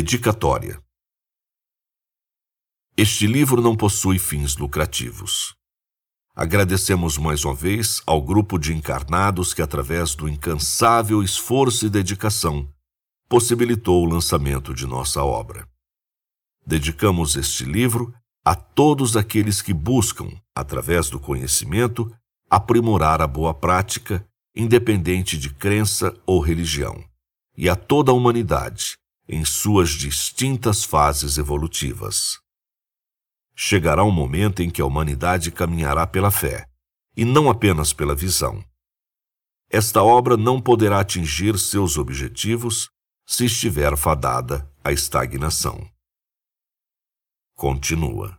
Dedicatória Este livro não possui fins lucrativos. Agradecemos mais uma vez ao grupo de encarnados que, através do incansável esforço e dedicação, possibilitou o lançamento de nossa obra. Dedicamos este livro a todos aqueles que buscam, através do conhecimento, aprimorar a boa prática, independente de crença ou religião, e a toda a humanidade, em suas distintas fases evolutivas chegará um momento em que a humanidade caminhará pela fé, e não apenas pela visão. Esta obra não poderá atingir seus objetivos se estiver fadada à estagnação. Continua.